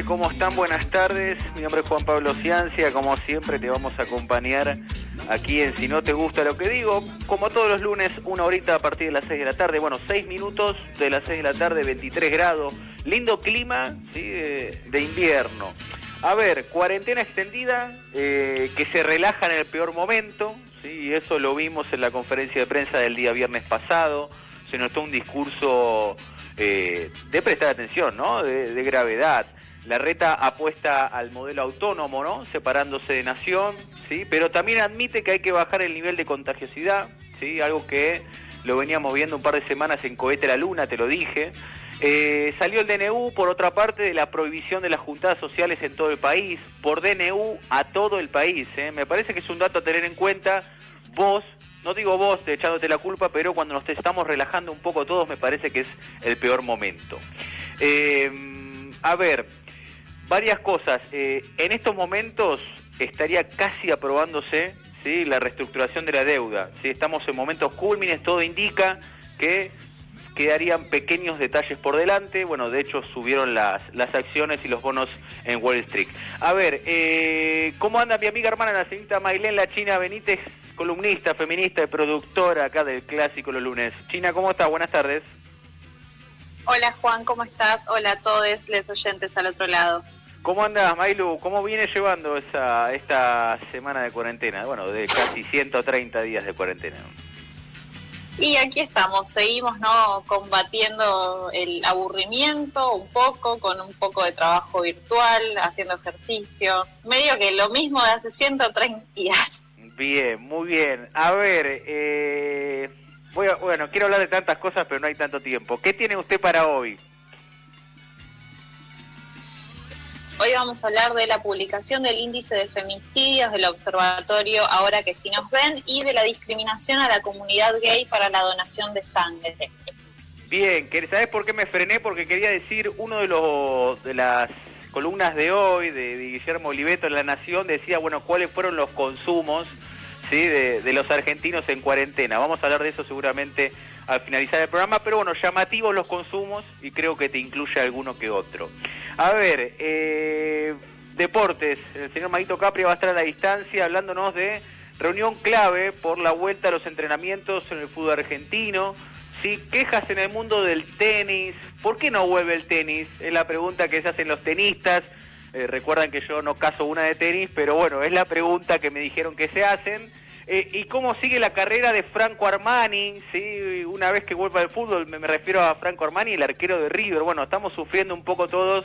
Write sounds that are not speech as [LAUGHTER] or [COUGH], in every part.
¿cómo están? Buenas tardes. Mi nombre es Juan Pablo Ciancia. Como siempre, te vamos a acompañar aquí en Si No Te Gusta Lo Que Digo. Como todos los lunes, una horita a partir de las 6 de la tarde. Bueno, 6 minutos de las 6 de la tarde, 23 grados. Lindo clima ¿sí? de, invierno. A ver, cuarentena extendida, eh, que se relaja en el peor momento. ¿sí? Eso lo vimos en la conferencia de prensa del día viernes pasado. Se notó un discurso eh, de prestar atención, ¿no? De, gravedad. La reta apuesta al modelo autónomo, ¿no? Separándose de nación, ¿sí? Pero también admite que hay que bajar el nivel de contagiosidad, ¿sí? Algo que lo veníamos viendo un par de semanas en Cohete la Luna, te lo dije. Eh, salió el DNU, por otra parte, de la prohibición de las juntadas sociales en todo el país, por DNU a todo el país. ¿eh? Me parece que es un dato a tener en cuenta. Vos, no digo vos echándote la culpa, pero cuando nos estamos relajando un poco todos me parece que es el peor momento. Eh, a ver, varias cosas. Eh, en estos momentos estaría casi aprobándose ¿sí? la reestructuración de la deuda. ¿sí? Estamos en momentos cúlmines, todo indica que quedarían pequeños detalles por delante. Bueno, de hecho subieron las, las acciones y los bonos en Wall Street. A ver, eh, ¿cómo anda mi amiga hermana, la señorita La China Benítez? columnista, feminista y productora acá del Clásico los lunes. China, ¿cómo estás? Buenas tardes. Hola Juan, ¿cómo estás? Hola a todos los oyentes al otro lado. ¿Cómo andas, Mailu? ¿Cómo viene llevando esa, esta semana de cuarentena? Bueno, de casi 130 días de cuarentena. Y aquí estamos, seguimos no combatiendo el aburrimiento un poco, con un poco de trabajo virtual, haciendo ejercicio, medio que lo mismo de hace 130 días. Bien, muy bien. A ver, eh, voy bueno, quiero hablar de tantas cosas, pero no hay tanto tiempo. ¿Qué tiene usted para hoy? Hoy vamos a hablar de la publicación del índice de femicidios del observatorio Ahora que si nos ven y de la discriminación a la comunidad gay para la donación de sangre. Bien, ¿sabes por qué me frené? Porque quería decir uno de los de las columnas de hoy de, Guillermo Oliveto en La Nación decía, bueno, cuáles fueron los consumos ¿sí? de, los argentinos en cuarentena. Vamos a hablar de eso seguramente al finalizar el programa, pero bueno, llamativos los consumos y creo que te incluye alguno que otro. A ver, eh, deportes, el señor Maguito Capri va a estar a la distancia hablándonos de reunión clave por la vuelta a los entrenamientos en el fútbol argentino. ¿sí? Quejas en el mundo del tenis. ¿Por qué no vuelve el tenis? Es la pregunta que se hacen los tenistas. Eh, recuerdan que yo no caso una de tenis, pero bueno, es la pregunta que me dijeron que se hacen. Eh, ¿Y cómo sigue la carrera de Franco Armani? ¿sí? Una vez que vuelva al fútbol, me, refiero a Franco Armani, el arquero de River. Bueno, estamos sufriendo un poco todos.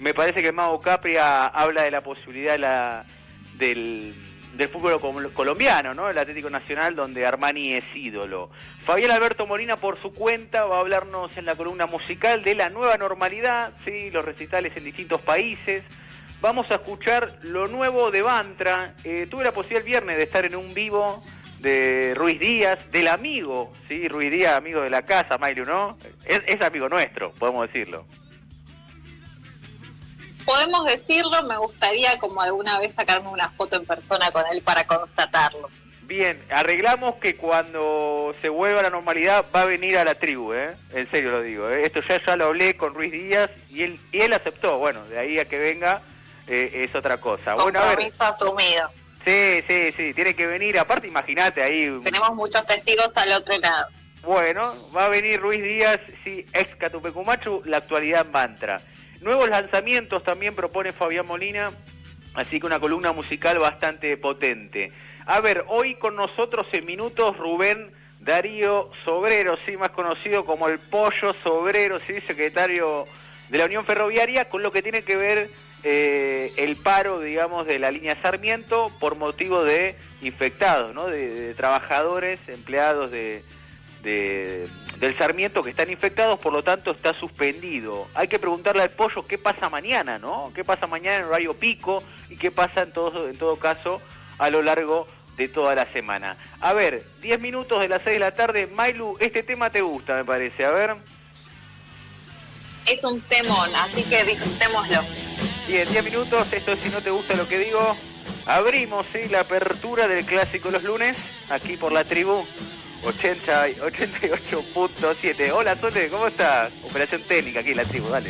Me parece que Mago Capria habla de la posibilidad del del fútbol colombiano, ¿no? El Atlético Nacional, donde Armani es ídolo. Fabián Alberto Molina, por su cuenta, va a hablarnos en la columna musical de la nueva normalidad, ¿sí? Los recitales en distintos países. Vamos a escuchar lo nuevo de Bantra. Eh, tuve la posibilidad el viernes de estar en un vivo de Ruiz Díaz, del amigo, ¿sí? Ruiz Díaz, amigo de la casa, Mailu, ¿no? es amigo nuestro, podemos decirlo podemos decirlo, me gustaría como alguna vez sacarme una foto en persona con él para constatarlo. Bien, arreglamos que cuando se vuelva a la normalidad va a venir a la tribu, ¿eh? En serio lo digo, ¿eh? Esto ya, ya lo hablé con Ruiz Díaz y él, y él aceptó, bueno, de ahí a que venga eh, es otra cosa. Bueno, a ver. asumido. Sí, sí, sí, tiene que venir, aparte imagínate ahí... Tenemos muchos testigos al otro lado. Bueno, va a venir Ruiz Díaz, sí, ex Catupecumachu, la actualidad mantra. Nuevos lanzamientos también propone Fabián Molina, así que una columna musical bastante potente. A ver, hoy con nosotros en minutos Rubén Darío Sobrero, sí, más conocido como el Pollo Sobrero, sí, secretario de la Unión Ferroviaria, con lo que tiene que ver eh, el paro, digamos, de la línea Sarmiento por motivo de infectados, ¿no? de trabajadores, empleados de, del Sarmiento que están infectados, por lo tanto está suspendido. Hay que preguntarle al pollo qué pasa mañana, ¿no? ¿Qué pasa mañana en horario pico y qué pasa en todo, en todo caso a lo largo de toda la semana? A ver, 10 minutos de las 6 de la tarde. Mailu, este tema te gusta, me parece. A ver. Es un temón, así que disfrutémoslo. Bien, 10 minutos. Esto es si no te gusta lo que digo. Abrimos ¿sí? la apertura del clásico los lunes, aquí por la tribu 88.7. Hola, Sole, ¿cómo estás? Operación técnica aquí en la tribu, dale.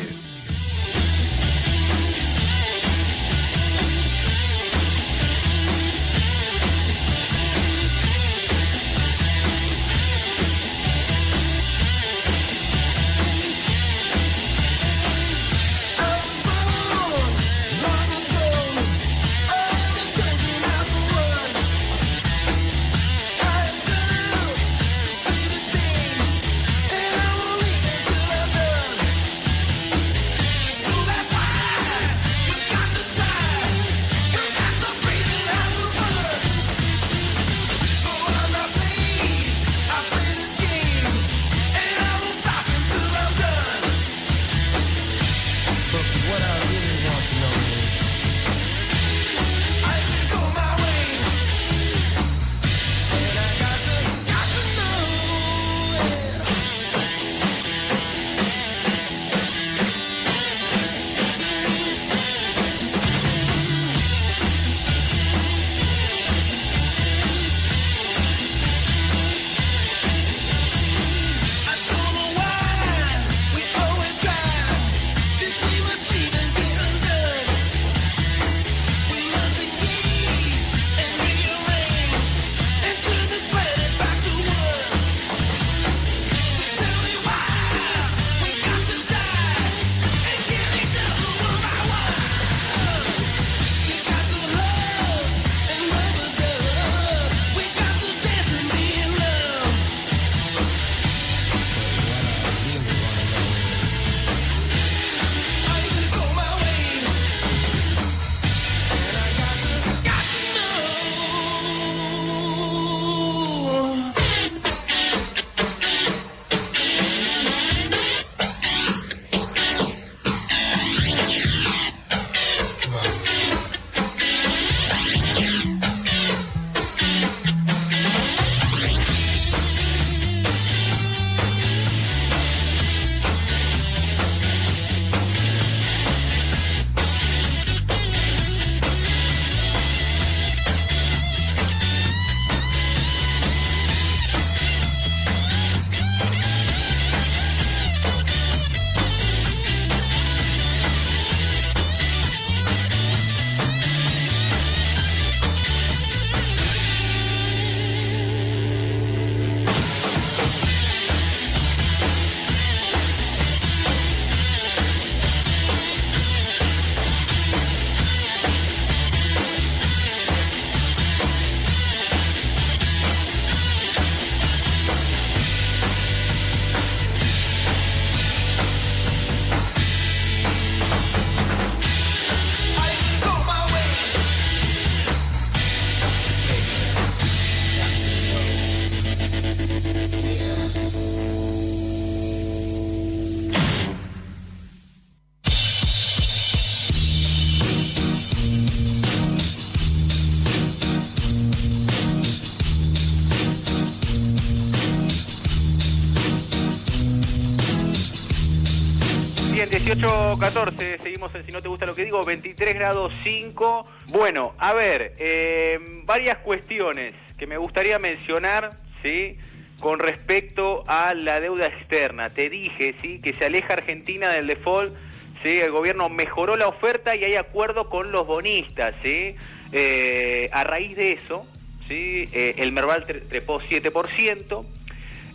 18-14, seguimos en Si no te gusta lo que digo, 23 grados 5. Bueno, a ver, eh, varias cuestiones que me gustaría mencionar, ¿sí? Con respecto a la deuda externa. Te dije, ¿sí? Que se aleja Argentina del default, ¿sí? El gobierno mejoró la oferta y hay acuerdo con los bonistas, ¿sí? Eh, a raíz de eso, ¿sí? Eh, el Merval trepó 7%.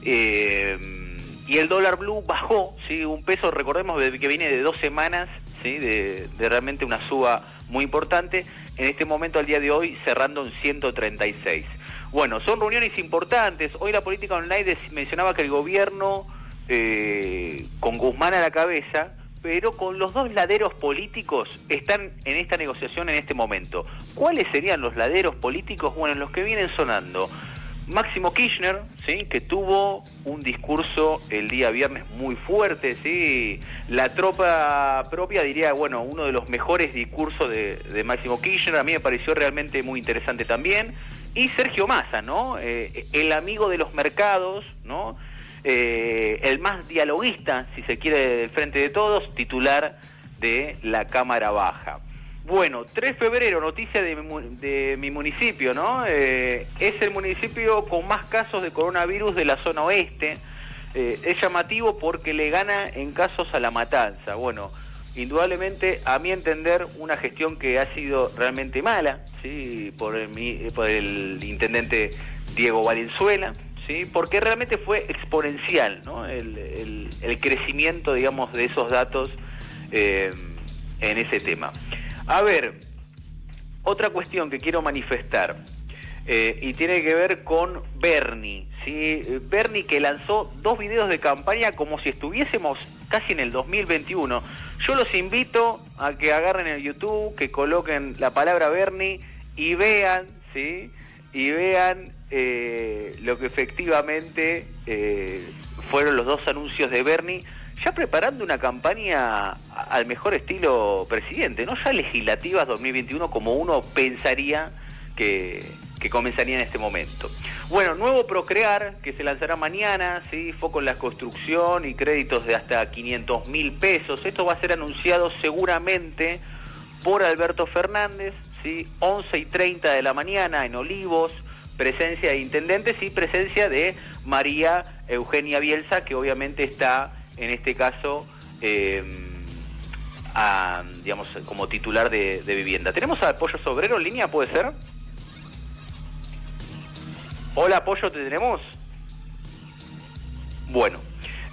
Eh, y el dólar blue bajó, ¿sí? un peso, recordemos, que viene de dos semanas, ¿sí? de, realmente una suba muy importante, en este momento al día de hoy cerrando en 136. Bueno, son reuniones importantes. Hoy la política online mencionaba que el gobierno, eh, con Guzmán a la cabeza, pero con los dos laderos políticos están en esta negociación en este momento. ¿Cuáles serían los laderos políticos? Bueno, los que vienen sonando. Máximo Kirchner, ¿sí? que tuvo un discurso el día viernes muy fuerte, ¿sí? la tropa propia diría, bueno, uno de los mejores discursos de, Máximo Kirchner, a mí me pareció realmente muy interesante también, y Sergio Massa, ¿no? Eh, el amigo de los mercados, ¿no? Eh, el más dialoguista, si se quiere, del frente de todos, titular de la Cámara Baja. Bueno, 3 de febrero, noticia de mi, municipio, ¿no? Eh, es el municipio con más casos de coronavirus de la zona oeste. Eh, es llamativo porque le gana en casos a la matanza. Bueno, indudablemente, a mi entender, una gestión que ha sido realmente mala, ¿sí? Por el, por el intendente Diego Valenzuela, ¿sí? Porque realmente fue exponencial, ¿no? El, crecimiento, digamos, de esos datos eh, en ese tema. A ver, otra cuestión que quiero manifestar eh, y tiene que ver con Bernie. ¿sí? Bernie que lanzó dos videos de campaña como si estuviésemos casi en el 2021. Yo los invito a que agarren el YouTube, que coloquen la palabra Bernie y vean, ¿sí? Y vean eh, lo que efectivamente eh, fueron los dos anuncios de Bernie ya preparando una campaña al mejor estilo presidente, no ya legislativas 2021 como uno pensaría que, comenzaría en este momento. Bueno, nuevo Procrear, que se lanzará mañana, ¿sí? foco en la construcción y créditos de hasta 500 mil pesos. Esto va a ser anunciado seguramente por Alberto Fernández, ¿sí? 11 y 30 de la mañana en Olivos, presencia de intendentes y presencia de María Eugenia Bielsa, que obviamente está en este caso, eh, digamos, como titular de, vivienda. ¿Tenemos a Pollo Sobrero en línea, puede ser? Hola, Pollo, ¿te tenemos? Bueno,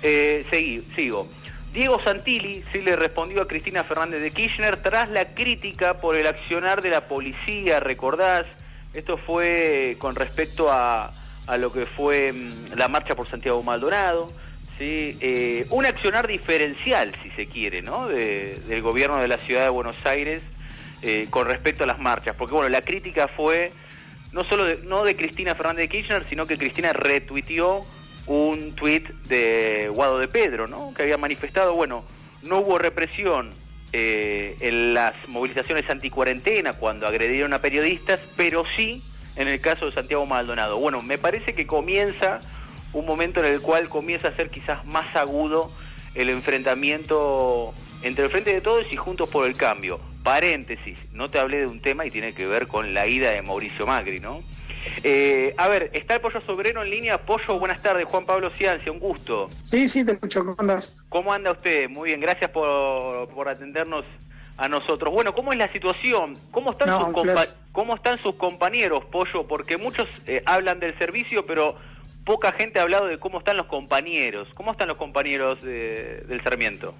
eh, seguí, sigo. Diego Santilli sí le respondió a Cristina Fernández de Kirchner tras la crítica por el accionar de la policía, recordás, esto fue con respecto a, a lo que fue mm, la marcha por Santiago Maldonado. ¿Sí? Eh, un accionar diferencial, si se quiere, ¿no? del gobierno de la ciudad de Buenos Aires eh, con respecto a las marchas. Porque, bueno, la crítica fue no solo de, no de Cristina Fernández de Kirchner, sino que Cristina retuiteó un tuit de Guado de Pedro, ¿no? Que había manifestado, bueno, no hubo represión eh, en las movilizaciones anticuarentena cuando agredieron a periodistas, pero sí en el caso de Santiago Maldonado. Bueno, me parece que comienza un momento en el cual comienza a ser quizás más agudo el enfrentamiento entre el Frente de Todos y Juntos por el Cambio. Paréntesis, no te hablé de un tema y tiene que ver con la ida de Mauricio Macri, ¿no? Eh, a ver, está el Pollo Soberano en línea. Pollo, buenas tardes. Juan Pablo Ciancia, un gusto. Sí, sí, te escucho. ¿Cómo andas? ¿Cómo anda usted? Muy bien, gracias por, por atendernos a nosotros. Bueno, ¿cómo es la situación? ¿Cómo están, sus, ¿cómo están sus compañeros, Pollo? Porque muchos eh, hablan del servicio, pero poca gente ha hablado de cómo están los compañeros. ¿Cómo están los compañeros del Sarmiento?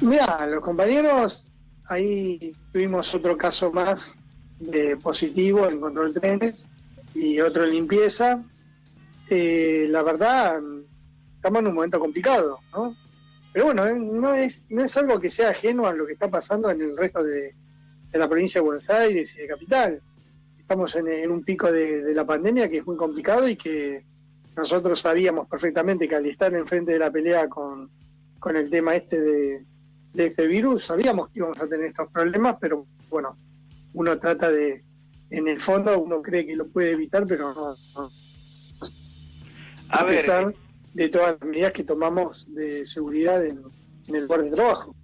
Mira, los compañeros, ahí tuvimos otro caso más de positivo en control de trenes y otro en limpieza. Eh, la verdad, estamos en un momento complicado, ¿no? Pero bueno, eh, no es, no es algo que sea ajeno a lo que está pasando en el resto de, de la provincia de Buenos Aires y de Capital estamos en, un pico de, la pandemia que es muy complicado y que nosotros sabíamos perfectamente que al estar enfrente de la pelea con, el tema este de, este virus, sabíamos que íbamos a tener estos problemas, pero bueno, uno trata de, en el fondo, uno cree que lo puede evitar, pero no. a, pesar de todas las medidas que tomamos de seguridad en, en el lugar de trabajo.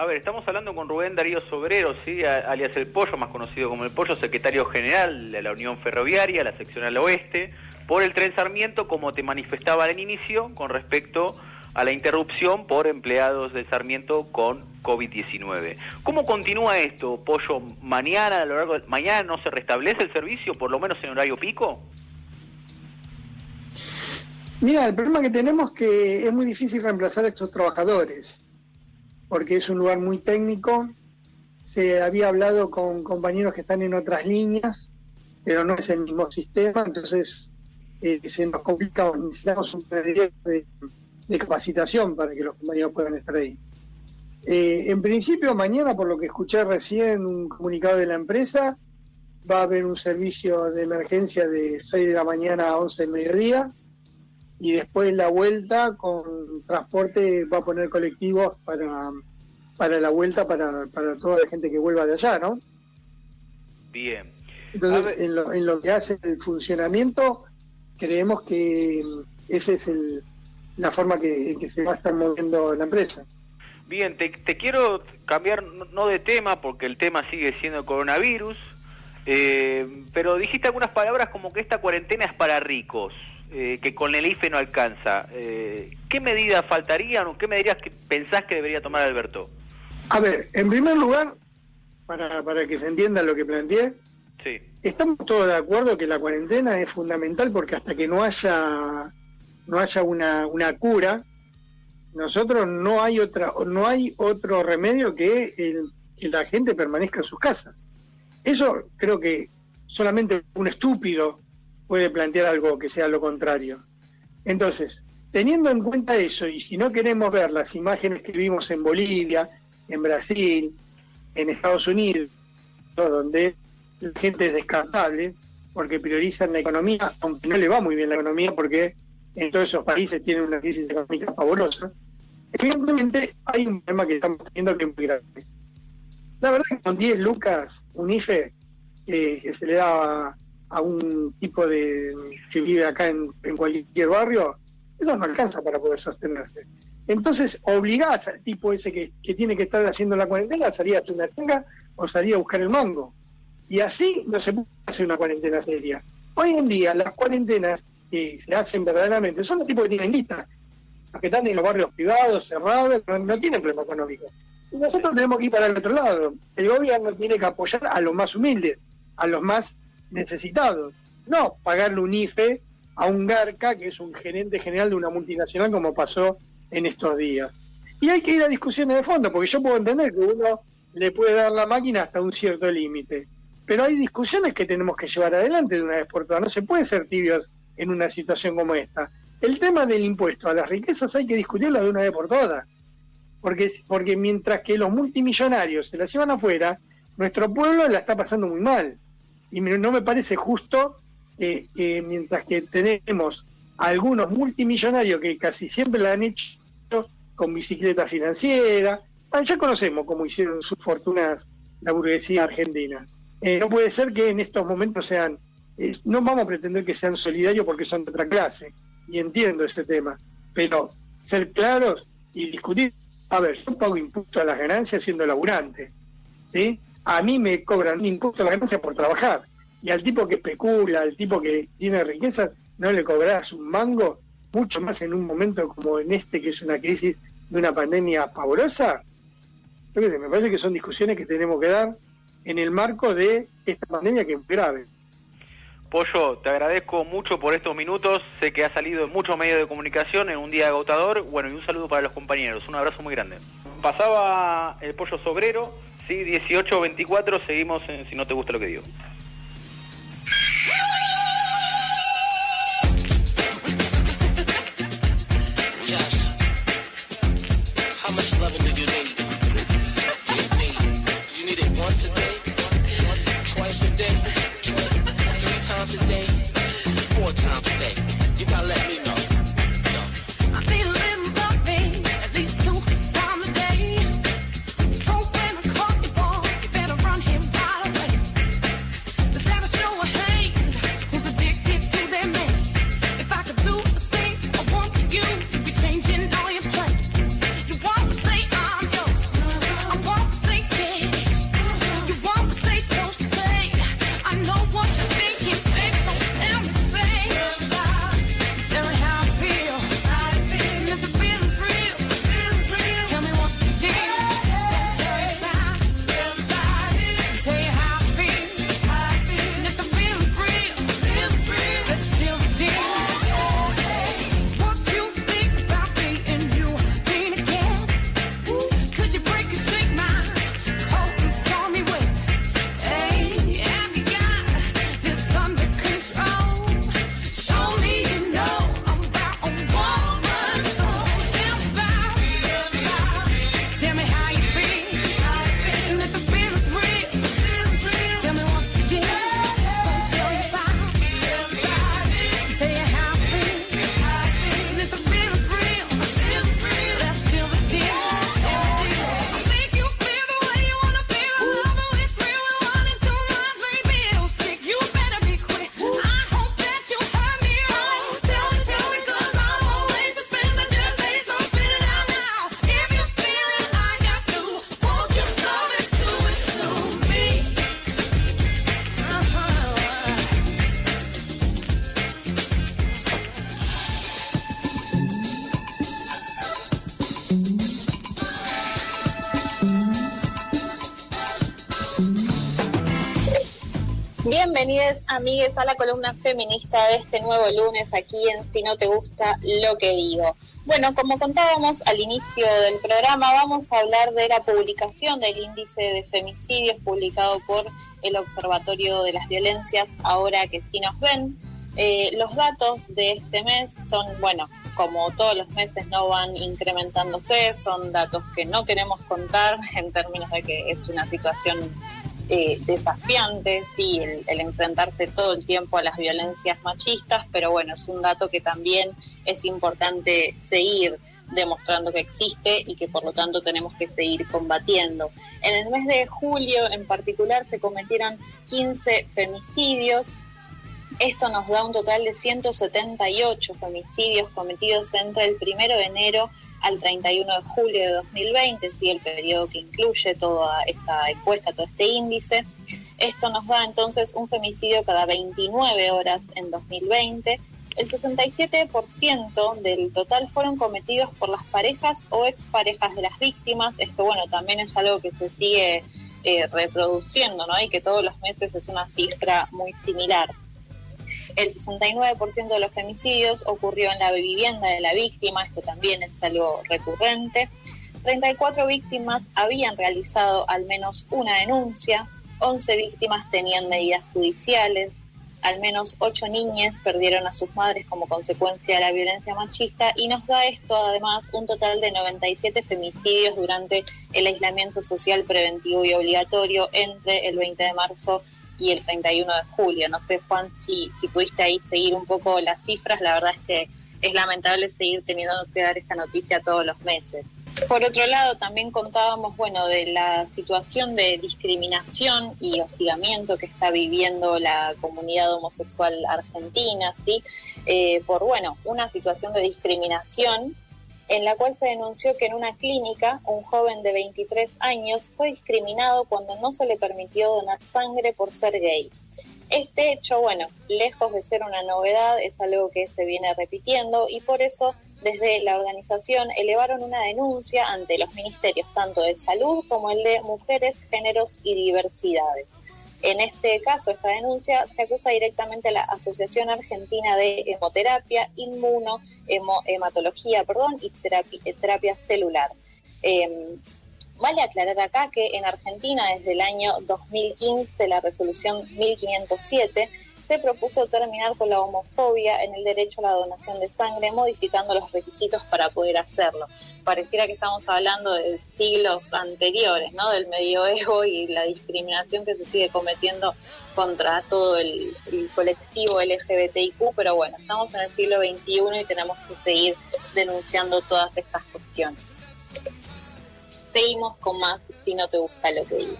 A ver, estamos hablando con Rubén Darío Sobrero, ¿sí? alias El Pollo, más conocido como El Pollo, secretario general de la Unión Ferroviaria, la sección al oeste, por el tren Sarmiento, como te manifestaba al inicio, con respecto a la interrupción por empleados del Sarmiento con COVID-19. ¿Cómo continúa esto, Pollo? ¿Mañana, a lo largo de... mañana no se restablece el servicio, por lo menos en horario pico? Mira, el problema que tenemos es que es muy difícil reemplazar a estos trabajadores, porque es un lugar muy técnico. Se había hablado con compañeros que están en otras líneas, pero no es el mismo sistema, entonces eh, se nos complica, necesitamos un de, de capacitación para que los compañeros puedan estar ahí. Eh, en principio, mañana, por lo que escuché recién, un comunicado de la empresa, va a haber un servicio de emergencia de 6 de la mañana a 11 del mediodía y después la vuelta con transporte va a poner colectivos para, para la vuelta para, para toda la gente que vuelva de allá, ¿no? Bien. Entonces, en lo, en lo que hace el funcionamiento, creemos que esa es el, la forma que, que se va a estar moviendo la empresa. Bien, te, te quiero cambiar no de tema porque el tema sigue siendo coronavirus, eh, pero dijiste algunas palabras como que esta cuarentena es para ricos. Eh, que con el IFE no alcanza. Eh, ¿Qué medidas faltarían o qué medidas que pensás que debería tomar Alberto? A ver, en primer lugar, para, para que se entienda lo que planteé, sí. estamos todos de acuerdo que la cuarentena es fundamental porque hasta que no haya no haya una, una cura, nosotros no hay otra no hay otro remedio que el, que la gente permanezca en sus casas. Eso creo que solamente un estúpido puede plantear algo que sea lo contrario. Entonces, teniendo en cuenta eso, y si no queremos ver las imágenes que vimos en Bolivia, en Brasil, en Estados Unidos, donde la gente es descartable, porque priorizan la economía, aunque no le va muy bien la economía, porque en todos esos países tienen una crisis económica fabulosa, evidentemente hay un problema que estamos teniendo que es muy grave. La verdad que con 10 lucas, un IFE, eh, que se le da a un tipo de que vive acá en, cualquier barrio, eso no alcanza para poder sostenerse. Entonces obligás al tipo ese que, tiene que estar haciendo la cuarentena a salir a una tenga o salir a buscar el mango. Y así no se puede hacer una cuarentena seria. Hoy en día las cuarentenas que se hacen verdaderamente son los tipos que tienen lista. Los que están en los barrios privados, cerrados, no, no tienen problema económico. Y nosotros tenemos que ir para el otro lado. El gobierno tiene que apoyar a los más humildes, a los más necesitados. No pagarle un IFE a un Garca, que es un gerente general de una multinacional, como pasó en estos días. Y hay que ir a discusiones de fondo, porque yo puedo entender que uno le puede dar la máquina hasta un cierto límite. Pero hay discusiones que tenemos que llevar adelante de una vez por todas. No se puede ser tibios en una situación como esta. El tema del impuesto a las riquezas hay que discutirlo de una vez por todas. Porque, porque mientras que los multimillonarios se la llevan afuera, nuestro pueblo la está pasando muy mal y no me parece justo que mientras que tenemos algunos multimillonarios que casi siempre la han hecho con bicicleta financiera, ya conocemos cómo hicieron sus fortunas la burguesía argentina. Eh, no puede ser que en estos momentos sean, eh, no vamos a pretender que sean solidarios porque son de otra clase, y entiendo ese tema, pero ser claros y discutir, a ver, yo pago impuesto a las ganancias siendo laburante, ¿sí? A mí me cobran un impuesto a la ganancia por trabajar. Y al tipo que especula, al tipo que tiene riqueza, no le cobrarás un mango, mucho más en un momento como en este, que es una crisis de una pandemia pavorosa. me parece que son discusiones que tenemos que dar en el marco de esta pandemia que es grave. Pollo, te agradezco mucho por estos minutos. Sé que ha salido en muchos medios de comunicación en un día agotador. Bueno, y un saludo para los compañeros. Un abrazo muy grande. Pasaba el Pollo Sobrero Sí, 18-24, seguimos en Si no te gusta lo que digo. Bienvenidos amigues a la columna feminista de este nuevo lunes aquí en Si no te gusta lo que digo. Bueno, como contábamos al inicio del programa, vamos a hablar de la publicación del índice de femicidios publicado por el Observatorio de las Violencias, ahora que sí nos ven. Eh, los datos de este mes son, bueno, como todos los meses no van incrementándose, son datos que no queremos contar [LAUGHS] en términos de que es una situación eh, desafiante, sí, el, enfrentarse todo el tiempo a las violencias machistas, pero bueno, es un dato que también es importante seguir demostrando que existe y que por lo tanto tenemos que seguir combatiendo. En el mes de julio en particular se cometieron 15 femicidios. Esto nos da un total de 178 femicidios cometidos entre el primero de enero al 31 de julio de 2020, sí, el periodo que incluye toda esta encuesta, todo este índice. Esto nos da entonces un femicidio cada 29 horas en 2020. El 67% del total fueron cometidos por las parejas o exparejas de las víctimas. Esto, bueno, también es algo que se sigue eh, reproduciendo, ¿no? Y que todos los meses es una cifra muy similar. El 69% de los femicidios ocurrió en la vivienda de la víctima, esto también es algo recurrente. 34 víctimas habían realizado al menos una denuncia, 11 víctimas tenían medidas judiciales, al menos 8 niñas perdieron a sus madres como consecuencia de la violencia machista y nos da esto además un total de 97 femicidios durante el aislamiento social preventivo y obligatorio entre el 20 de marzo y el 31 de julio. No sé, Juan, si, si pudiste ahí seguir un poco las cifras, la verdad es que es lamentable seguir teniendo que dar esta noticia todos los meses. Por otro lado, también contábamos, bueno, de la situación de discriminación y hostigamiento que está viviendo la comunidad homosexual argentina, ¿sí? Eh, por, bueno, una situación de discriminación en la cual se denunció que en una clínica un joven de 23 años fue discriminado cuando no se le permitió donar sangre por ser gay. Este hecho, bueno, lejos de ser una novedad, es algo que se viene repitiendo y por eso desde la organización elevaron una denuncia ante los ministerios tanto de salud como el de mujeres, géneros y diversidades. En este caso, esta denuncia se acusa directamente a la Asociación Argentina de Hemoterapia, Inmuno, Hematología perdón, y terapia, celular. Em, vale aclarar acá que en Argentina desde el año 2015 la resolución 1507 se propuso terminar con la homofobia en el derecho a la donación de sangre, modificando los requisitos para poder hacerlo. Pareciera que estamos hablando de siglos anteriores, ¿no? Del medioevo y la discriminación que se sigue cometiendo contra todo el, colectivo LGBTIQ, pero bueno, estamos en el siglo XXI y tenemos que seguir denunciando todas estas cuestiones. Seguimos con más si no te gusta lo que digo.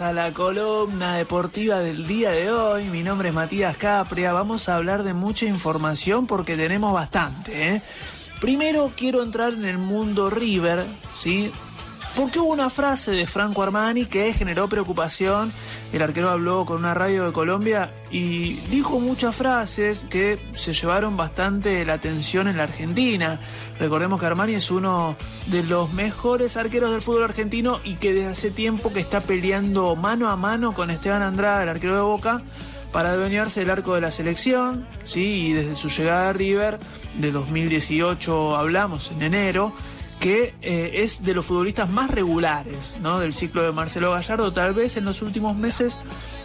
A la columna deportiva del día de hoy. Mi nombre es Matías Capria. Vamos a hablar de mucha información porque tenemos bastante. ¿eh? Primero quiero entrar en el mundo River, ¿sí? Porque hubo una frase de Franco Armani que generó preocupación. El arquero habló con una radio de Colombia y dijo muchas frases que se llevaron bastante la atención en la Argentina. Recordemos que Armani es uno de los mejores arqueros del fútbol argentino y que desde hace tiempo que está peleando mano a mano con Esteban Andrade, el arquero de Boca, para adueñarse del arco de la selección, ¿sí? y desde su llegada a River de 2018 hablamos en enero, que eh, es de los futbolistas más regulares ¿no? del ciclo de Marcelo Gallardo. Tal vez en los últimos meses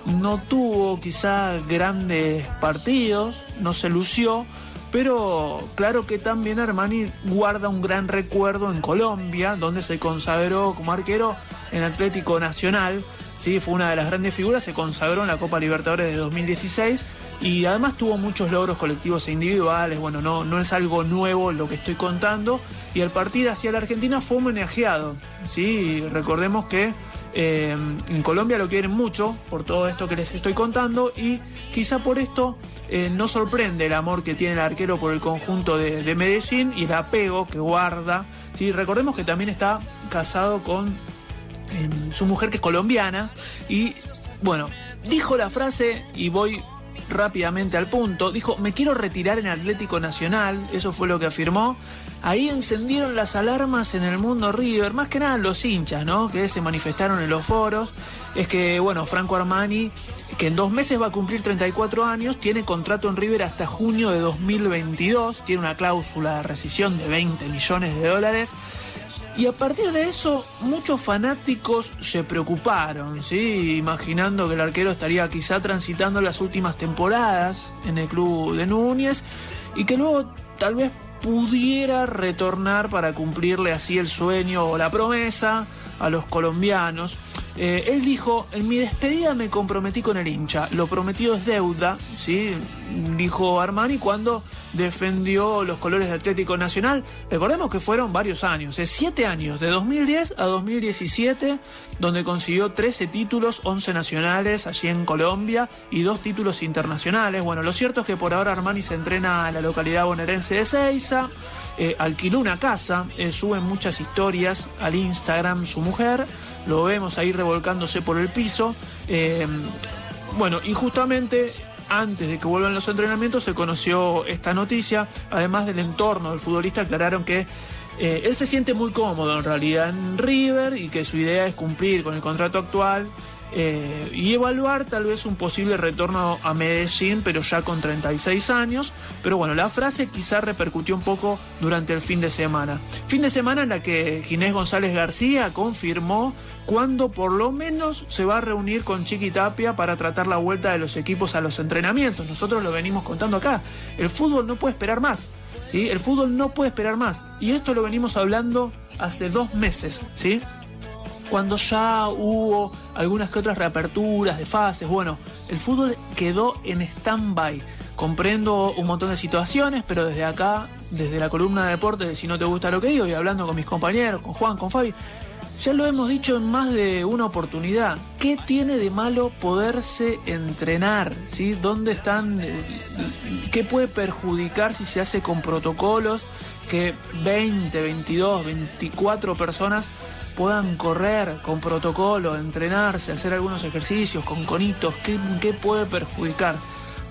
no tuvo quizá grandes partidos, no se lució, pero claro que también Armani guarda un gran recuerdo en Colombia, donde se consagró como arquero en Atlético Nacional. ¿sí? Fue una de las grandes figuras, se consagró en la Copa Libertadores de 2016 y además tuvo muchos logros colectivos e individuales. Bueno, no, no es algo nuevo lo que estoy contando. Y el partido hacia la Argentina fue homenajeado. ¿sí? Recordemos que eh, en Colombia lo quieren mucho por todo esto que les estoy contando y quizá por esto eh, no sorprende el amor que tiene el arquero por el conjunto de, Medellín y el apego que guarda. ¿sí? Recordemos que también está casado con eh, su mujer que es colombiana y bueno, dijo la frase y voy rápidamente al punto, dijo, me quiero retirar en Atlético Nacional, eso fue lo que afirmó. Ahí encendieron las alarmas en el mundo River, más que nada los hinchas, ¿no? Que se manifestaron en los foros. Es que, bueno, Franco Armani, que en dos meses va a cumplir 34 años, tiene contrato en River hasta junio de 2022, tiene una cláusula de rescisión de 20 millones de dólares. Y a partir de eso, muchos fanáticos se preocuparon, ¿sí? imaginando que el arquero estaría quizá transitando las últimas temporadas en el club de Núñez y que luego tal vez pudiera retornar para cumplirle así el sueño o la promesa a los colombianos. Eh, él dijo, en mi despedida me comprometí con el hincha, lo prometido es deuda, ¿sí? dijo Armani cuando defendió los colores de Atlético Nacional. Recordemos que fueron varios años, es siete años, de 2010 a 2017, donde consiguió 13 títulos, 11 nacionales allí en Colombia y dos títulos internacionales. Bueno, lo cierto es que por ahora Armani se entrena en la localidad bonaerense de Ceiza, eh, alquiló una casa, eh, sube muchas historias al Instagram su mujer, lo vemos ahí revolcándose por el piso. Eh, bueno, y justamente antes de que vuelvan los entrenamientos se conoció esta noticia, además del entorno del futbolista aclararon que eh, él se siente muy cómodo en realidad en River y que su idea es cumplir con el contrato actual eh, y evaluar tal vez un posible retorno a Medellín, pero ya con 36 años. Pero bueno, la frase quizá repercutió un poco durante el fin de semana. Fin de semana en la que Ginés González García confirmó cuándo por lo menos se va a reunir con Chiqui Tapia para tratar la vuelta de los equipos a los entrenamientos. Nosotros lo venimos contando acá. El fútbol no puede esperar más. ¿sí? El fútbol no puede esperar más. Y esto lo venimos hablando hace dos meses. ¿sí? Cuando ya hubo algunas que otras reaperturas de fases. Bueno, el fútbol quedó en stand-by. Comprendo un montón de situaciones, pero desde acá, desde la columna de deportes, de si no te gusta lo que digo, y hablando con mis compañeros, con Juan, con Fabi, ya lo hemos dicho en más de una oportunidad. ¿Qué tiene de malo poderse entrenar? ¿Sí? ¿Dónde están? ¿Qué puede perjudicar si se hace con protocolos? Que 20, 22, 24 personas puedan correr con protocolo, entrenarse, hacer algunos ejercicios con conitos, ¿qué, puede perjudicar?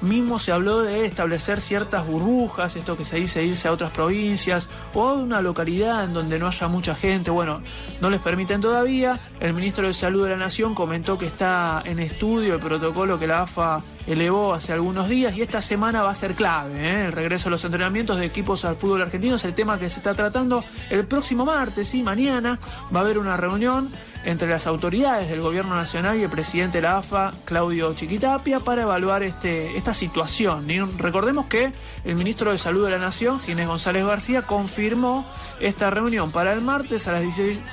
Mismo se habló de establecer ciertas burbujas, esto que se dice irse a otras provincias o a una localidad en donde no haya mucha gente. Bueno, no les permiten todavía. El ministro de Salud de la Nación comentó que está en estudio el protocolo que la AFA elevó hace algunos días y esta semana va a ser clave. ¿eh? El regreso a los entrenamientos de equipos al fútbol argentino es el tema que se está tratando el próximo martes y mañana va a haber una reunión entre las autoridades del gobierno nacional y el presidente de la AFA, Claudio Chiquitapia, para evaluar este, esta situación. Recordemos que el ministro de Salud de la Nación, Ginés González García, confirmó esta reunión para el martes a las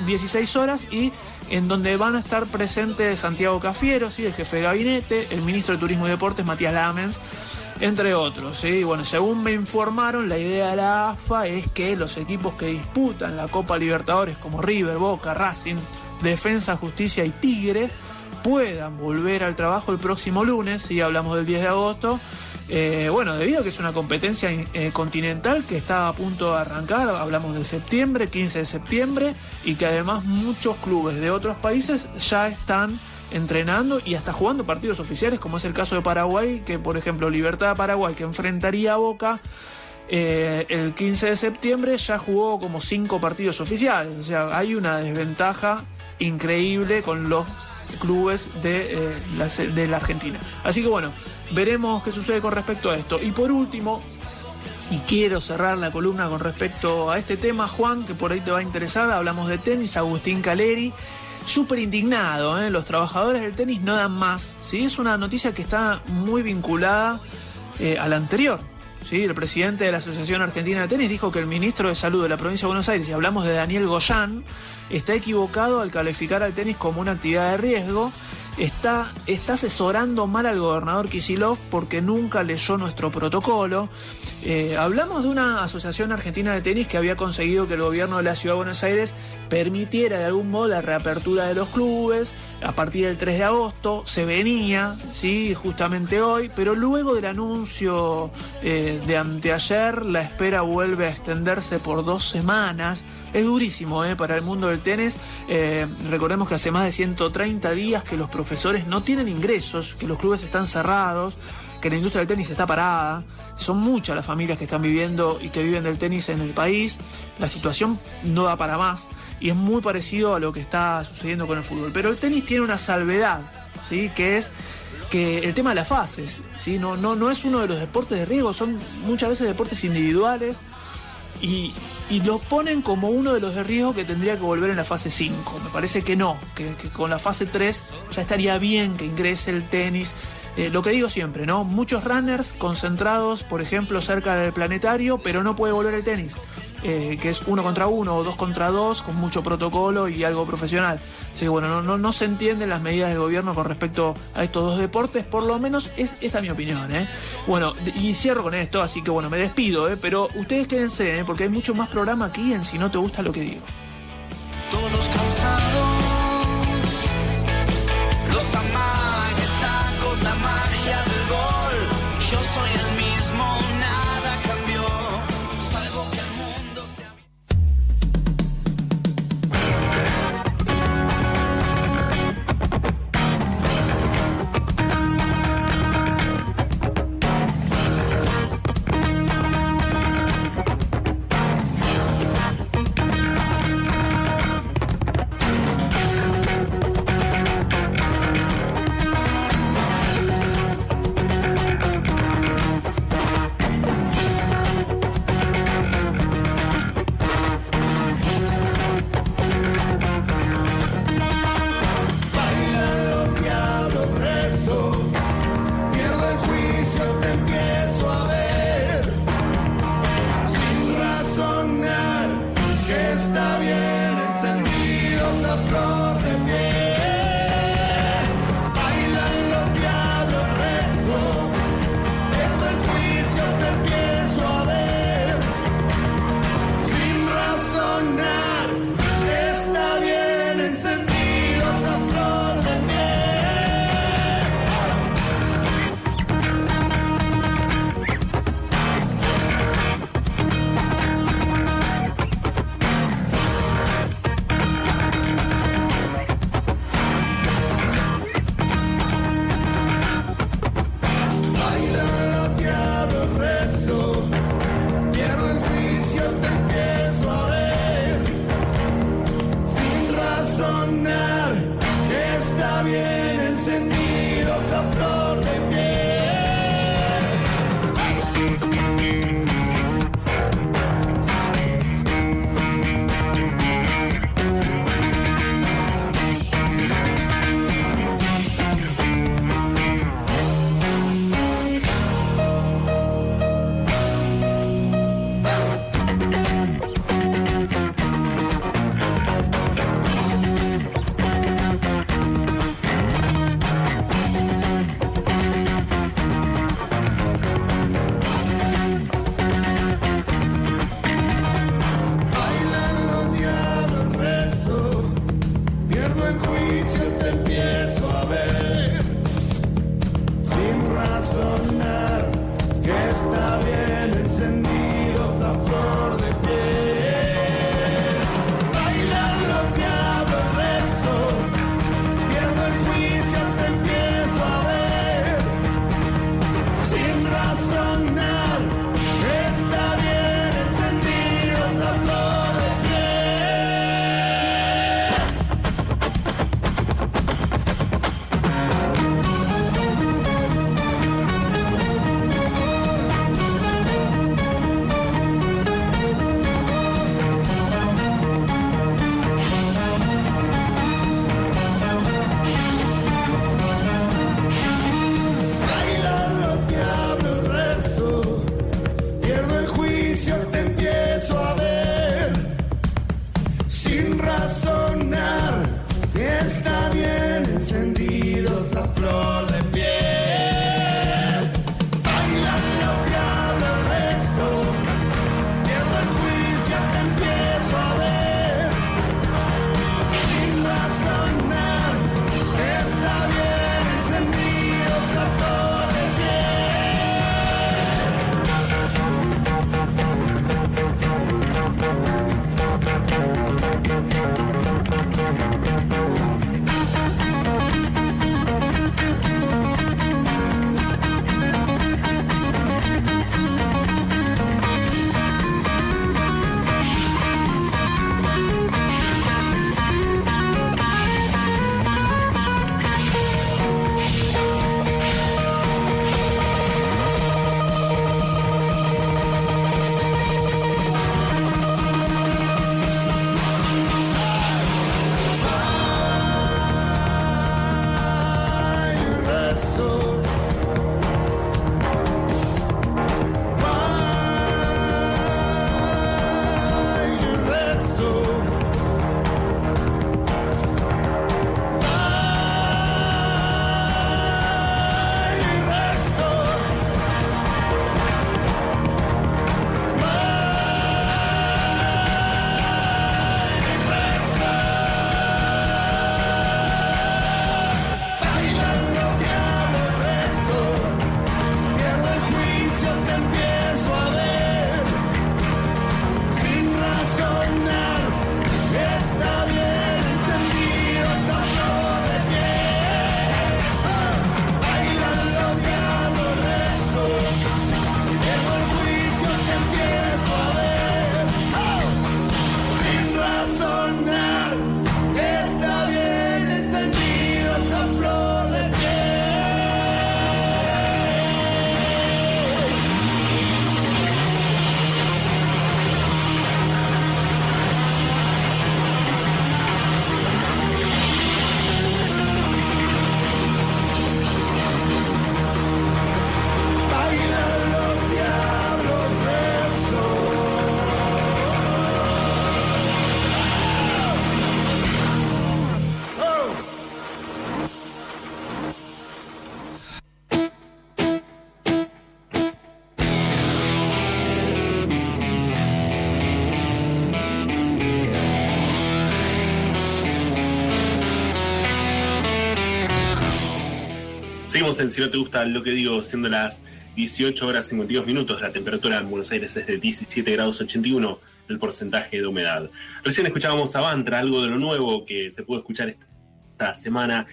16, horas y en donde van a estar presentes Santiago Cafiero, ¿sí? el jefe de gabinete, el ministro de Turismo y Deportes, Matías Lamens, entre otros. ¿sí? Bueno, según me informaron, la idea de la AFA es que los equipos que disputan la Copa Libertadores, como River, Boca, Racing, Defensa, Justicia y Tigre, puedan volver al trabajo el próximo lunes, si hablamos del 10 de agosto. Eh, bueno, debido a que es una competencia eh, continental que está a punto de arrancar, hablamos de septiembre, 15 de septiembre, y que además muchos clubes de otros países ya están entrenando y hasta jugando partidos oficiales, como es el caso de Paraguay, que por ejemplo Libertad de Paraguay, que enfrentaría a Boca, eh, el 15 de septiembre ya jugó como cinco partidos oficiales, o sea, hay una desventaja increíble con los clubes de, eh, la, de la Argentina. Así que bueno, veremos qué sucede con respecto a esto. Y por último, y quiero cerrar la columna con respecto a este tema, Juan, que por ahí te va a interesar, hablamos de tenis, Agustín Caleri, súper indignado, ¿eh? los trabajadores del tenis no dan más, ¿sí? es una noticia que está muy vinculada eh, a la anterior. ¿Sí? El presidente de la Asociación Argentina de Tenis dijo que el ministro de Salud de la provincia de Buenos Aires, y hablamos de Daniel Goyán, está equivocado al calificar al tenis como una actividad de riesgo. Está, está asesorando mal al gobernador Kisilov porque nunca leyó nuestro protocolo. Eh, hablamos de una asociación argentina de tenis que había conseguido que el gobierno de la ciudad de Buenos Aires permitiera de algún modo la reapertura de los clubes a partir del 3 de agosto. Se venía, sí, justamente hoy, pero luego del anuncio eh, de anteayer, la espera vuelve a extenderse por dos semanas. Es durísimo eh, para el mundo del tenis. Eh, recordemos que hace más de 130 días que los profesores no tienen ingresos, que los clubes están cerrados, que la industria del tenis está parada. Son muchas las familias que están viviendo y que viven del tenis en el país. La situación no da para más y es muy parecido a lo que está sucediendo con el fútbol. Pero el tenis tiene una salvedad, ¿sí? que es que el tema de las fases, ¿sí? no, no, no es uno de los deportes de riesgo, son muchas veces deportes individuales y, y los ponen como uno de los de riesgo que tendría que volver en la fase 5. Me parece que no, que, con la fase 3 ya estaría bien que ingrese el tenis. Eh, lo que digo siempre, ¿no? Muchos runners concentrados, por ejemplo, cerca del planetario, pero no puede volver el tenis. Eh, que es uno contra uno o dos contra dos, con mucho protocolo y algo profesional. Así que bueno, no, no, no se entienden las medidas del gobierno con respecto a estos dos deportes, por lo menos es esta mi opinión. ¿eh? Bueno, y cierro con esto, así que bueno, me despido, ¿eh? pero ustedes quédense, porque hay mucho más programa aquí en Si no te gusta lo que digo. Todos cansados, Seguimos en Si no te gusta lo que digo, siendo las 18 horas 52 minutos, la temperatura en Buenos Aires es de 17 grados 81, el porcentaje de humedad. Recién escuchábamos a Bantra, algo de lo nuevo que se pudo escuchar esta semana,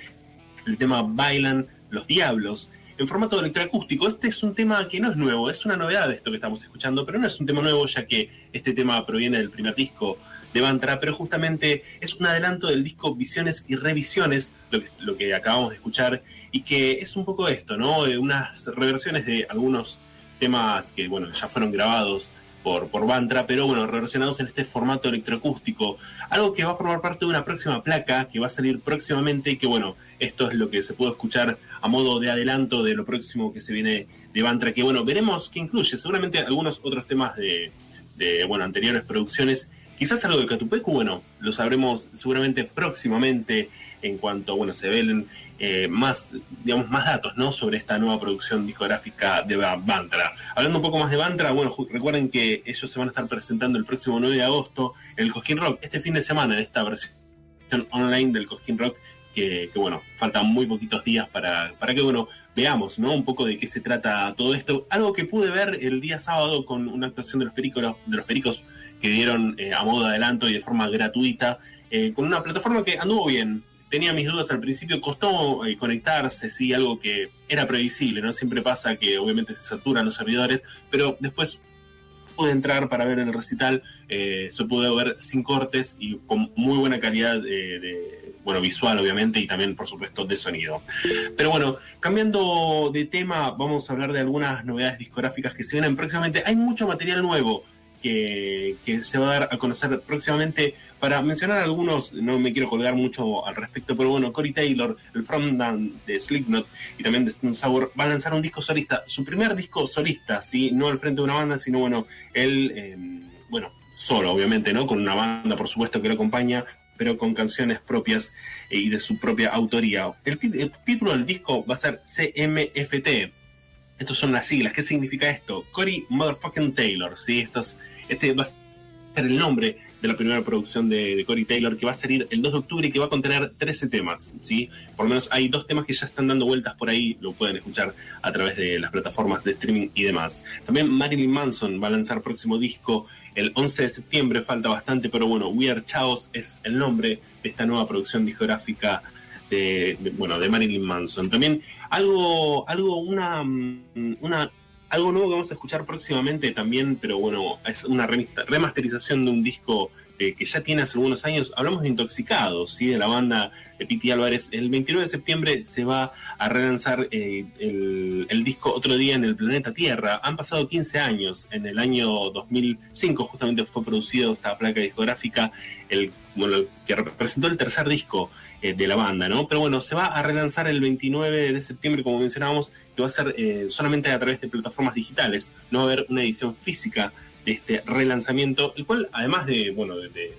el tema Bailan los Diablos, en formato electroacústico. Este es un tema que no es nuevo, es una novedad esto que estamos escuchando, pero no es un tema nuevo ya que este tema proviene del primer disco de Bantra, pero justamente es un adelanto del disco Visiones y Revisiones, lo que, acabamos de escuchar, y que es un poco esto, ¿no? Eh, Unas reversiones de algunos temas que, bueno, ya fueron grabados por, por Bantra, pero bueno, reversionados en este formato electroacústico. Algo que va a formar parte de una próxima placa que va a salir próximamente y que, bueno, esto es lo que se puede escuchar a modo de adelanto de lo próximo que se viene de Bantra, que, bueno, veremos qué incluye. Seguramente algunos otros temas de, de bueno, anteriores producciones Quizás algo de Catupecu, bueno, lo sabremos seguramente próximamente en cuanto, bueno, se ven eh, más, digamos, más datos, ¿no? Sobre esta nueva producción discográfica de Ba- Bantra. Hablando un poco más de Bantra, bueno, recuerden que ellos se van a estar presentando el próximo 9 de agosto el Cosquín Rock, este fin de semana, en esta versión online del Cosquín Rock, que, bueno, faltan muy poquitos días para, para que, bueno, veamos, ¿no? Un poco de qué se trata todo esto. Algo que pude ver el día sábado con una actuación de los de los pericos que dieron eh, a modo de adelanto y de forma gratuita, eh, con una plataforma que anduvo bien. Tenía mis dudas al principio, costó eh, conectarse, sí, algo que era previsible, ¿no? Siempre pasa que obviamente se saturan los servidores, pero después pude entrar para ver el recital, eh, se pudo ver sin cortes y con muy buena calidad eh, de, bueno, visual obviamente y también por supuesto de sonido. Pero bueno, cambiando de tema, vamos a hablar de algunas novedades discográficas que se vienen próximamente. Hay mucho material nuevo que, se va a dar a conocer próximamente. Para mencionar algunos, no me quiero colgar mucho al respecto, pero bueno, Cory Taylor, el frontman de Slipknot y también de Stone Sour, va a lanzar un disco solista, su primer disco solista, ¿sí? no al frente de una banda, sino bueno, él, eh, bueno, solo obviamente, ¿no? Con una banda, por supuesto, que lo acompaña, pero con canciones propias eh, y de su propia autoría. El, el título del disco va a ser CMFT. Estos son las siglas. ¿Qué significa esto? Cory Motherfucking Taylor. ¿sí? Estos, este va a ser el nombre de la primera producción de, de Cory Taylor que va a salir el 2 de octubre y que va a contener 13 temas. ¿sí? Por lo menos hay dos temas que ya están dando vueltas por ahí, lo pueden escuchar a través de las plataformas de streaming y demás. También Marilyn Manson va a lanzar próximo disco el 11 de septiembre, falta bastante, pero bueno, We Are Chaos es el nombre de esta nueva producción discográfica de, de- bueno, de Marilyn Manson. También algo, algo, una, mm, una, algo nuevo que vamos a escuchar próximamente también, pero bueno, es una remasterización de un disco eh, que ya tiene hace algunos años. Hablamos de Intoxicados, ¿sí? de la banda de Piti Álvarez. El 29 de septiembre se va a relanzar eh, el, disco Otro Día en el Planeta Tierra. Han pasado 15 años. En el año 2005 justamente fue producido esta placa discográfica, el, que representó el tercer disco eh, de la banda, ¿no? Pero bueno, se va a relanzar el 29 de septiembre, como mencionábamos, que va a ser solamente a través de plataformas digitales. No va a haber una edición física este relanzamiento, el cual, además de, bueno, de,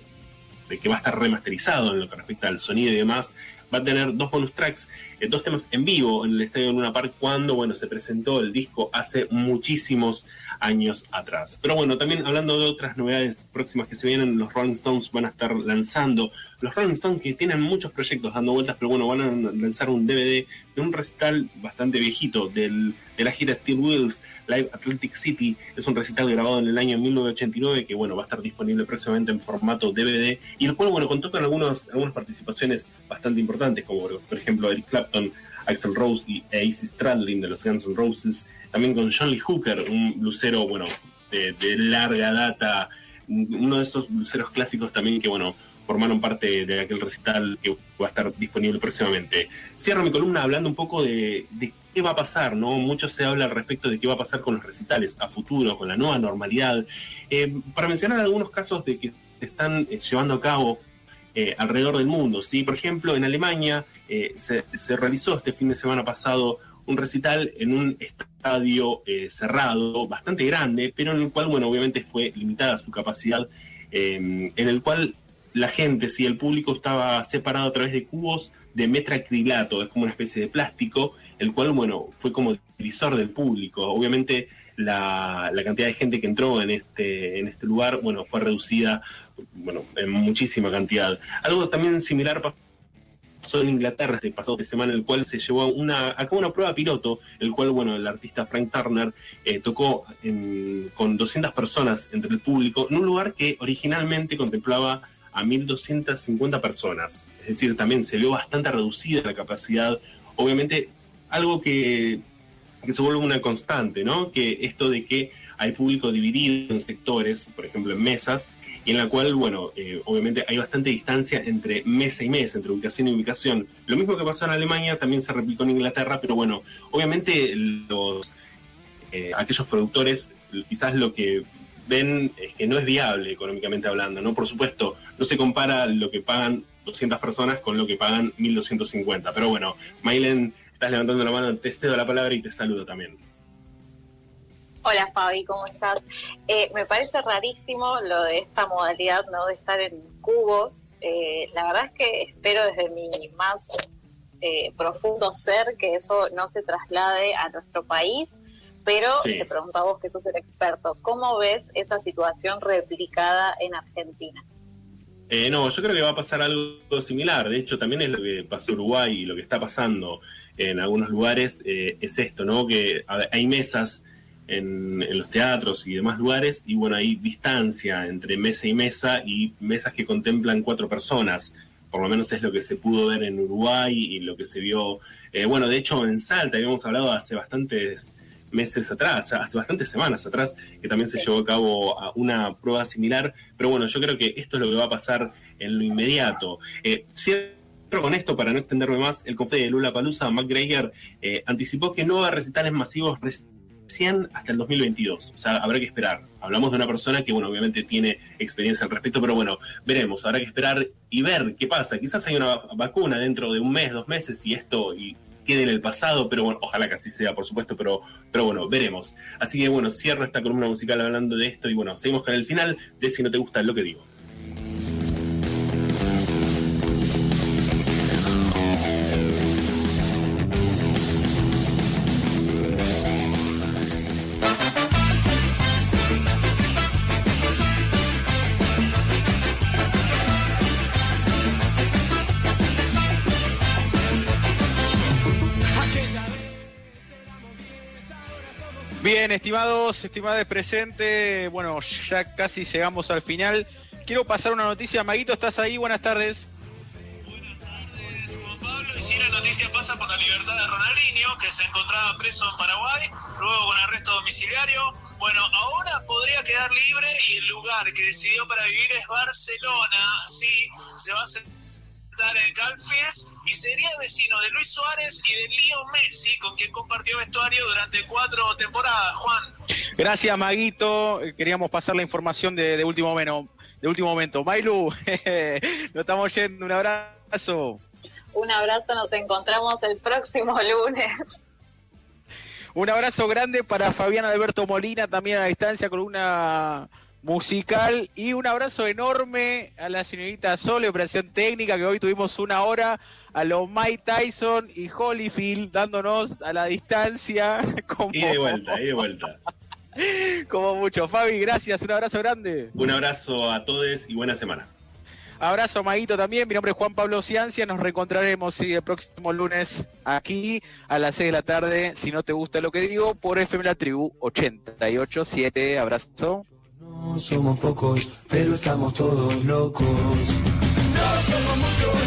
que va a estar remasterizado en lo que respecta al sonido y demás, va a tener dos bonus tracks, eh, dos temas en vivo en el Estadio Luna Park cuando, bueno, se presentó el disco hace muchísimos años atrás. Pero bueno, también hablando de otras novedades próximas que se vienen, los Rolling Stones van a estar lanzando, los Rolling Stones que tienen muchos proyectos dando vueltas, pero bueno, van a lanzar un DVD de un recital bastante viejito del, de la gira Steel Wheels Live Atlantic City. Es un recital grabado en el año 1989 que bueno, va a estar disponible próximamente en formato DVD y el cual bueno, contó con algunos, algunas participaciones bastante importantes, como por ejemplo Eric Clapton, Axel Rose y Ace Stradlin de los Guns N' Roses, también con John Lee Hooker, un blusero, bueno, de, larga data, uno de esos bluseros clásicos también que, bueno, formaron parte de aquel recital que va a estar disponible próximamente. Cierro mi columna hablando un poco de, qué va a pasar, ¿no? Mucho se habla al respecto de qué va a pasar con los recitales a futuro, con la nueva normalidad. Eh, para mencionar algunos casos de que se están eh, llevando a cabo eh, alrededor del mundo, ¿sí? Por ejemplo, en Alemania se realizó este fin de semana pasado un recital en un estadio eh, cerrado, bastante grande, pero en el cual, bueno, obviamente fue limitada su capacidad, eh, en el cual la gente, si el público estaba separado a través de cubos de metracrilato, es como una especie de plástico, el cual, bueno, fue como divisor del público. Obviamente la, la cantidad de gente que entró en este, en este lugar, bueno, fue reducida, bueno, en muchísima cantidad. Algo también similar pasó en Inglaterra este pasado de semana, el cual se llevó una, a cabo una prueba piloto, el cual, bueno, el artista Frank Turner eh, tocó con 200 personas entre el público, en un lugar que originalmente contemplaba a 1.250 personas. Es decir, también se vio bastante reducida la capacidad. Obviamente, algo que, que se vuelve una constante, ¿no? Que esto de que hay público dividido en sectores, por ejemplo, en mesas, y en la cual, bueno, eh, obviamente hay bastante distancia entre mesa y mesa, entre ubicación y ubicación. Lo mismo que pasó en Alemania también se replicó en Inglaterra, pero bueno, obviamente los eh, aquellos productores quizás lo que ven es que no es viable económicamente hablando, ¿no? Por supuesto, no se compara lo que pagan 200 personas con lo que pagan 1250, pero bueno, Mailen, estás levantando la mano, te cedo la palabra y te saludo también. Hola Fabi, ¿cómo estás? Eh, me parece rarísimo lo de esta modalidad, ¿no? De estar en cubos. Eh, la verdad es que espero desde mi más eh, profundo ser que eso no se traslade a nuestro país, pero Sí. te pregunto a vos que sos el experto, ¿cómo ves esa situación replicada en Argentina? Eh, no, yo creo que va a pasar algo similar. De hecho, también es lo que pasó en Uruguay y lo que está pasando en algunos lugares eh, es esto, ¿no? Que ver, hay mesas en, en los teatros y demás lugares y bueno, hay distancia entre mesa y mesa y mesas que contemplan cuatro personas. Por lo menos es lo que se pudo ver en Uruguay y lo que se vio. eh, bueno, de hecho, en Salta habíamos hablado hace bastantes meses atrás, ya hace bastantes semanas atrás, que también se llevó a cabo a una prueba similar. Pero bueno, yo creo que esto es lo que va a pasar en lo inmediato. Eh, cierro con esto para no extenderme más. El confeso de Lula Palusa, Mac Greger, eh, anticipó que no va a recitales masivos recién hasta el 2022. O sea, habrá que esperar. Hablamos de una persona que, bueno, obviamente tiene experiencia al respecto, pero bueno, veremos. Habrá que esperar y ver qué pasa. Quizás hay una vacuna dentro de un mes, dos meses y esto y quede en el pasado, pero bueno, ojalá que así sea, por supuesto, pero, pero bueno, veremos. Así que bueno, cierro esta columna musical hablando de esto y bueno, seguimos con el final de Si no te gusta lo que digo. Estimados, estimadas presente, bueno, ya casi llegamos al final. Quiero pasar una noticia. Maguito, ¿estás ahí? Buenas tardes. Juan Pablo, y si la noticia pasa por la libertad de Ronaldinho, que se encontraba preso en Paraguay, luego con arresto domiciliario. Bueno, ahora podría quedar libre y el lugar que decidió para vivir es Barcelona. Sí, se va a sentar en Calfields y sería vecino de Luis Suárez y de Leo Messi, con quien compartió vestuario durante cuatro temporadas. Juan. Gracias, Maguito. Queríamos pasar la información de, de último momento. De último momento. Mailu, [LAUGHS] nos estamos yendo. Un abrazo. Un abrazo, nos encontramos el próximo lunes. Un abrazo grande para Fabián Alberto Molina, también a distancia, con una musical. Y un abrazo enorme a la señorita Sole, operación técnica, que hoy tuvimos una hora. A los Mike Tyson y Holyfield dándonos a la distancia. [LAUGHS] Como... Y de vuelta, y de vuelta. [LAUGHS] Como mucho. Fabi, gracias. Un abrazo grande. Un abrazo a todos y buena semana. Abrazo, Maguito, también. Mi nombre es Juan Pablo Ciancia. Nos reencontraremos sí, el próximo lunes aquí a las 6 de la tarde. Si no te gusta lo que digo, por FM La Tribu 887. Abrazo. Somos pocos, pero estamos todos locos. No somos muchos.